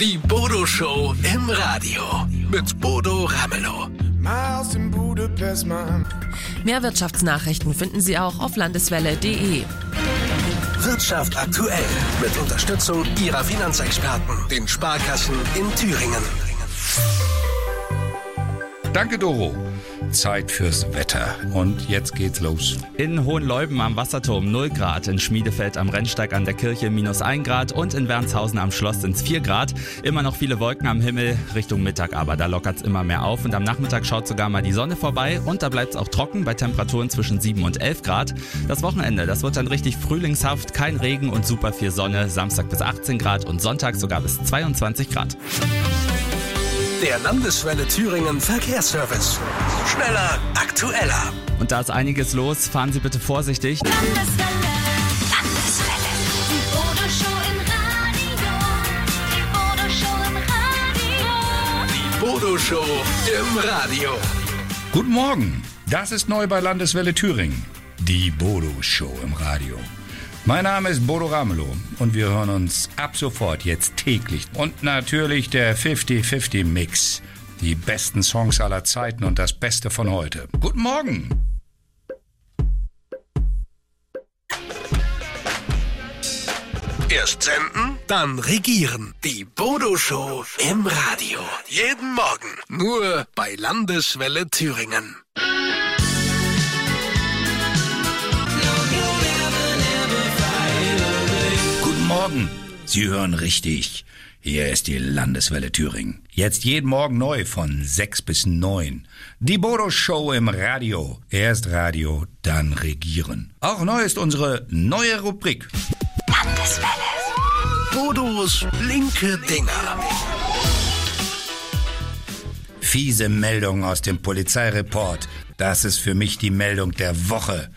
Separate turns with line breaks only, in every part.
Die Bodo Show im Radio. Mit Bodo Ramelow.
Miles in Budapest, man.
Mehr Wirtschaftsnachrichten finden Sie auch auf landeswelle.de.
Wirtschaft aktuell. Mit Unterstützung Ihrer Finanzexperten. Den Sparkassen in Thüringen.
Danke, Doro. Zeit fürs Wetter. Und jetzt geht's los.
In Hohenleuben am Wasserturm 0 Grad, in Schmiedefeld am Rennsteig an der Kirche minus 1 Grad und in Wernshausen am Schloss sind's 4 Grad. Immer noch viele Wolken am Himmel, Richtung Mittag aber, da lockert's immer mehr auf und am Nachmittag schaut sogar mal die Sonne vorbei und da bleibt's auch trocken bei Temperaturen zwischen 7 und 11 Grad. Das Wochenende, das wird dann richtig frühlingshaft, kein Regen und super viel Sonne, Samstag bis 18 Grad und Sonntag sogar bis 22 Grad.
Der Landeswelle Thüringen Verkehrsservice. Schneller, aktueller.
Und da ist einiges los, fahren Sie bitte vorsichtig.
Landeswelle. Landeswelle. Die Bodo Show im Radio. Die Bodo Show im Radio.
Die Bodo Show im Radio.
Guten Morgen. Das ist neu bei Landeswelle Thüringen. Die Bodo Show im Radio. Mein Name ist Bodo Ramelow und wir hören uns ab sofort jetzt täglich. Und natürlich der 50-50 Mix. Die besten Songs aller Zeiten und das Beste von heute. Guten Morgen.
Erst senden, dann regieren. Die Bodo Show im Radio. Jeden Morgen. Nur bei Landeswelle Thüringen.
Morgen. Sie hören richtig. Hier ist die Landeswelle Thüringen. Jetzt jeden Morgen neu von 6 bis 9. Die Bodo Show im Radio. Erst Radio, dann regieren. Auch neu ist unsere neue Rubrik.
Bodos linke Dinger.
Fiese Meldung aus dem Polizeireport. Das ist für mich die Meldung der Woche.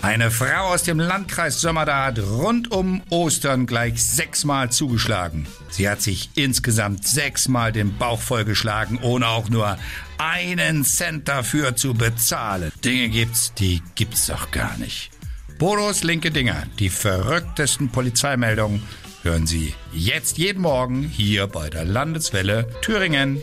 Eine Frau aus dem Landkreis Sömmerda hat rund um Ostern gleich sechsmal zugeschlagen. Sie hat sich insgesamt sechsmal den Bauch vollgeschlagen, ohne auch nur einen Cent dafür zu bezahlen. Dinge gibt's, die gibt's doch gar nicht. Bodos linke Dinger, die verrücktesten Polizeimeldungen, hören Sie jetzt jeden Morgen hier bei der Landeswelle Thüringen.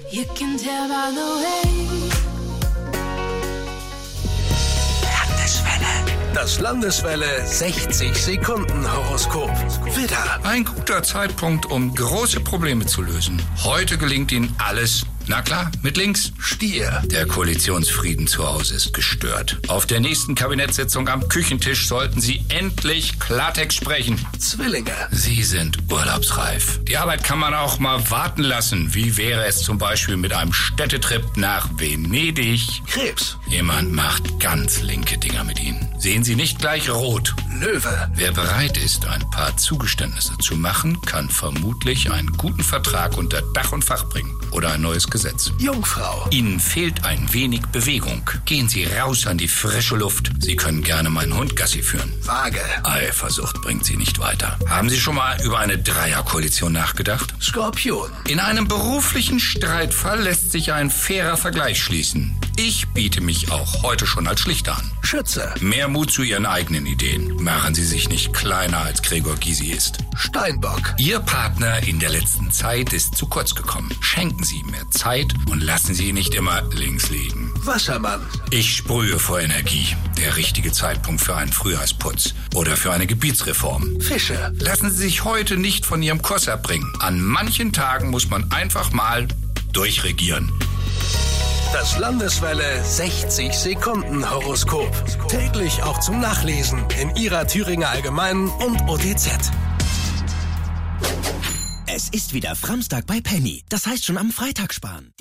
Das Landeswelle 60 Sekunden Horoskop. Widder,
Ein guter Zeitpunkt, um große Probleme zu lösen. Heute gelingt Ihnen alles. Na klar, mit links.
Stier,
Der Koalitionsfrieden zu Hause ist gestört. Auf der nächsten Kabinettssitzung am Küchentisch sollten Sie endlich Klartext sprechen.
Zwillinge,
Sie sind urlaubsreif. Die Arbeit kann man auch mal warten lassen. Wie wäre es zum Beispiel mit einem Städtetrip nach Venedig?
Krebs,
Jemand macht ganz linke Dinger mit Ihnen. Sehen Sie nicht gleich rot.
Löwe,
Wer bereit ist, ein paar Zugeständnisse zu machen, kann vermutlich einen guten Vertrag unter Dach und Fach bringen. Oder ein neues Gesetz.
Jungfrau,
Ihnen fehlt ein wenig Bewegung. Gehen Sie raus an die frische Luft. Sie können gerne meinen Hund Gassi führen.
Waage,
Eifersucht bringt Sie nicht weiter. Haben Sie schon mal über eine Dreierkoalition nachgedacht?
Skorpion,
In einem beruflichen Streitfall lässt sich ein fairer Vergleich schließen. Ich biete mich auch heute schon als Schlichter an.
Schütze,
Mehr Mut zu Ihren eigenen Ideen. Machen Sie sich nicht kleiner, als Gregor Gysi ist.
Steinbock,
Ihr Partner in der letzten Zeit ist zu kurz gekommen. Schenken Sie ihm mehr Zeit und lassen Sie ihn nicht immer links liegen.
Wassermann,
Ich sprühe vor Energie. Der richtige Zeitpunkt für einen Frühjahrsputz oder für eine Gebietsreform.
Fische,
Lassen Sie sich heute nicht von Ihrem Kurs abbringen. An manchen Tagen muss man einfach mal durchregieren.
Das Landeswelle 60 Sekunden Horoskop. Täglich auch zum Nachlesen in Ihrer Thüringer Allgemeinen und OTZ.
Es ist wieder Framstag bei Penny. Das heißt schon am Freitag sparen.